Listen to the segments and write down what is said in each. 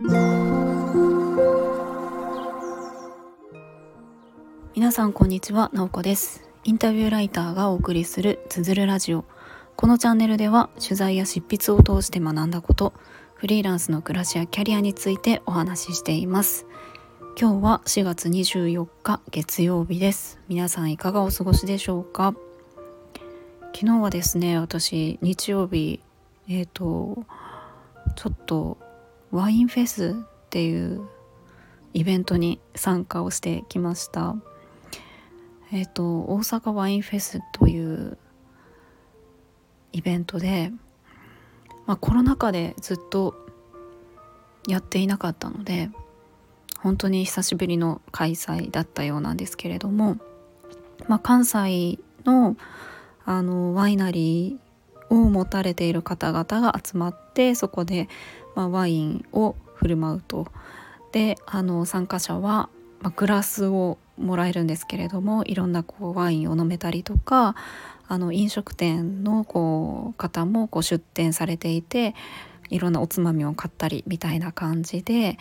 皆さんこんにちは、なおこです。インタビューライターがお送りするつづるラジオ。このチャンネルでは取材や執筆を通して学んだことフリーランスの暮らしやキャリアについてお話ししています。今日は4月24日月曜日です。皆さんいかがお過ごしでしょうか？昨日はですね私日曜日えっ、ー、とちょっとワインフェスっていうイベントに参加をしてきました。えっ、ー、と大阪ワインフェスというイベントで、まあ、コロナ禍でずっとやっていなかったので本当に久しぶりの開催だったようなんですけれども、まあ、関西のあのワイナリーを持たれている方々が集まってそこで、まあ、ワインを振る舞うと。であの参加者は、まあ、グラスをもらえるんですけれどもいろんなこうワインを飲めたりとかあの飲食店のこう方もこう出店されていていろんなおつまみを買ったりみたいな感じで、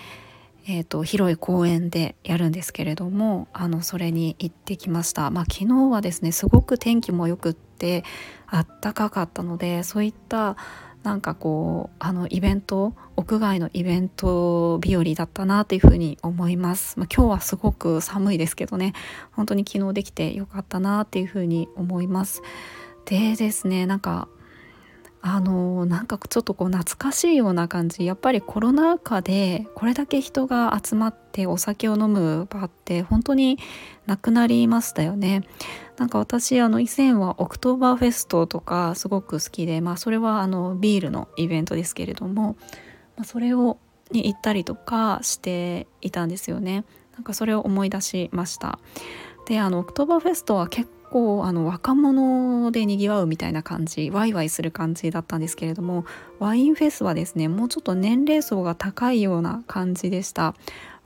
えーと、広い公園でやるんですけれどもあのそれに行ってきました。まあ、昨日はですねすごく天気もよくってあったかかったのでそういったなんかこうあのイベント屋外のイベント日和だったなというふうに思います、まあ、今日はすごく寒いですけどね。本当に昨日できてよかったなっていうふうに思います。でですねなんかあのなんかちょっとこう懐かしいような感じ。やっぱりコロナ禍でこれだけ人が集まってお酒を飲む場って本当になくなりましたよね。なんか私あの以前はオクトーバーフェストとかすごく好きでまあそれはあのビールのイベントですけれども、まあ、それをに行ったりとかしていたんですよね。なんかそれを思い出しました。であのオクトーバーフェストは結構あの若者でにぎわうみたいな感じワイワイする感じだったんですけれどもワインフェスはですねもうちょっと年齢層が高いような感じでした。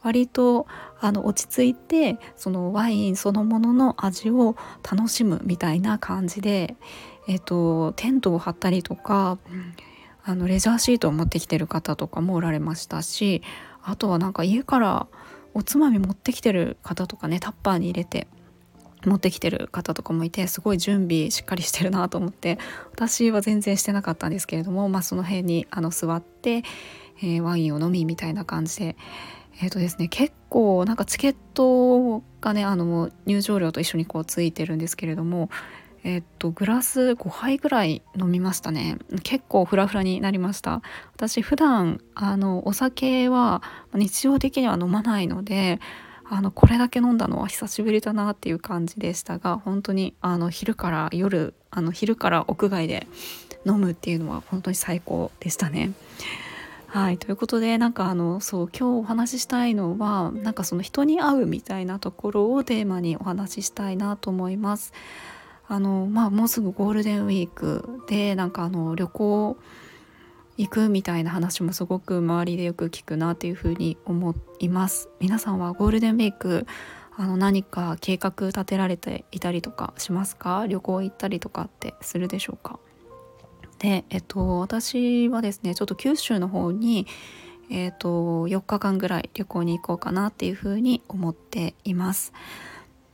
割とあの落ち着いてそのワインそのものの味を楽しむみたいな感じで、えーと、テントを張ったりとかあのレジャーシートを持ってきてる方とかもおられましたしあとはなんか家からおつまみ持ってきてる方とかねタッパーに入れて持ってきてる方とかもいてすごい準備しっかりしてるなと思って私は全然してなかったんですけれども、まあ、その辺にあの座って、えー、ワインを飲みみたいな感じで。えーとですね、結構なんかチケットがねあの入場料と一緒にこうついてるんですけれども、えっ、とグラス5杯ぐらい飲みましたね結構フラフラになりました私普段あのお酒は日常的には飲まないのであのこれだけ飲んだのは久しぶりだなっていう感じでしたが本当にあの昼から夜あの昼から屋外で飲むっていうのは本当に最高でしたね。はいということでなんかあのそう今日お話ししたいのはなんかその人に会うみたいなところをテーマにお話ししたいなと思います。あのまあもうすぐゴールデンウィークでなんかあの旅行行くみたいな話もすごく周りでよく聞くなっていうふうに思います。皆さんはゴールデンウィークあの何か計画立てられていたりとかしますか？旅行行ったりとかってするでしょうか？でえっと私はですねちょっと九州の方にえっと4日間ぐらい旅行に行こうかなっていうふうに思っています。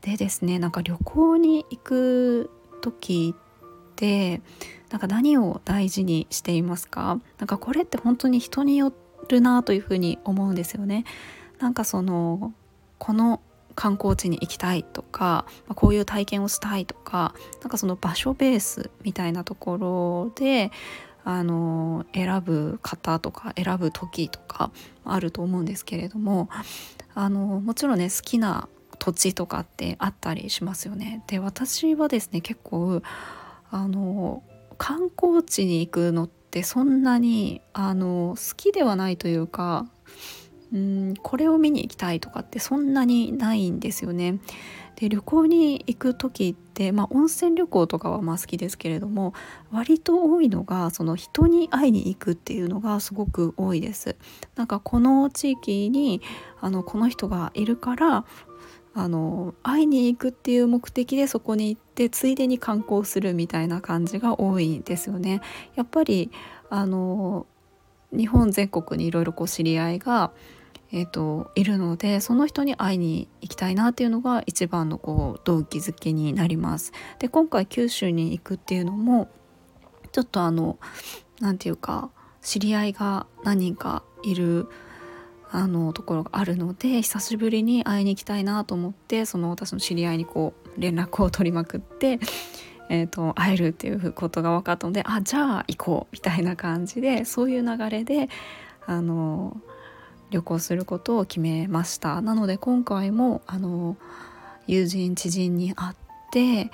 でですねなんか旅行に行く時ってなんか何を大事にしていますか？なんかこれって本当に人によるなというふうに思うんですよね。なんかそのこの観光地に行きたいとか、ま、こういう体験をしたいとかなんかその場所ベースみたいなところであの選ぶ方とか選ぶ時とかあると思うんですけれどもあのもちろんね好きな土地とかってあったりしますよね。で私はですね結構あの観光地に行くのってそんなにあの好きではないというかうんこれを見に行きたいとかってそんなにないんですよね。で旅行に行く時って、まあ、温泉旅行とかはまあ好きですけれども割と多いのがその人に会いに行くっていうのがすごく多いです。なんかこの地域にあのこの人がいるからあの会いに行くっていう目的でそこに行ってついでに観光するみたいな感じが多いんですよね。やっぱりあの日本全国にいろいろ知り合いが、えーと、いるのでその人に会いに行きたいなっていうのが一番のこう動機づけになります。で今回九州に行くっていうのもちょっとあの何て言うか知り合いが何人かいるあのところがあるので久しぶりに会いに行きたいなと思ってその私の知り合いにこう連絡を取りまくって、えーと、会えるっていうことが分かったのであじゃあ行こうみたいな感じでそういう流れであの旅行することを決めました。なので今回もあの友人知人に会って、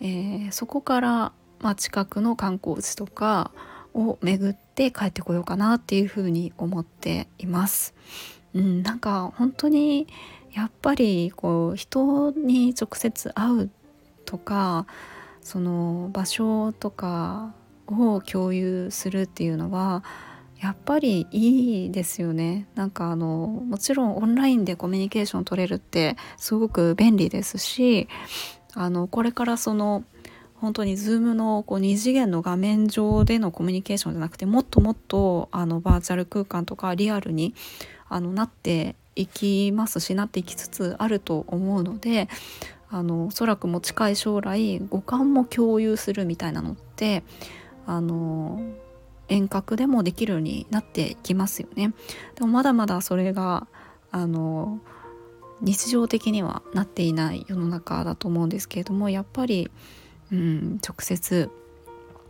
えー、そこから、まあ、近くの観光地とかを巡って帰ってこようかなっていうふうに思っています。うん、なんか本当にやっぱりこう人に直接会うとかその場所とかを共有するっていうのはやっぱりいいですよねなんかあのもちろんオンラインでコミュニケーション取れるってすごく便利ですしあのこれからその本当に Zoom のこう2次元の画面上でのコミュニケーションじゃなくてもっともっとあのバーチャル空間とかリアルにあのなっていきますしなっていきつつあると思うのであのおそらくも近い将来五感も共有するみたいなのってあの遠隔でもできるようになっていきますよね。でもまだまだそれがあの日常的にはなっていない世の中だと思うんですけれどもやっぱりうん、直接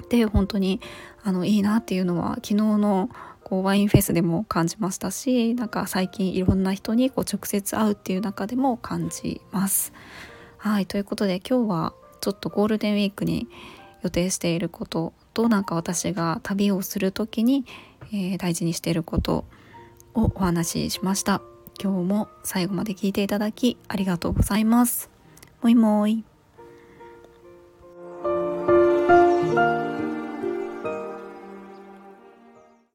で本当にあのいいなっていうのは昨日のこうワインフェスでも感じましたしなんか最近いろんな人にこう直接会うっていう中でも感じます。はいということで今日はちょっとゴールデンウィークに予定していることとなんか私が旅をする時に、えー、大事にしていることをお話ししました。今日も最後まで聞いていただきありがとうございます。もいもい。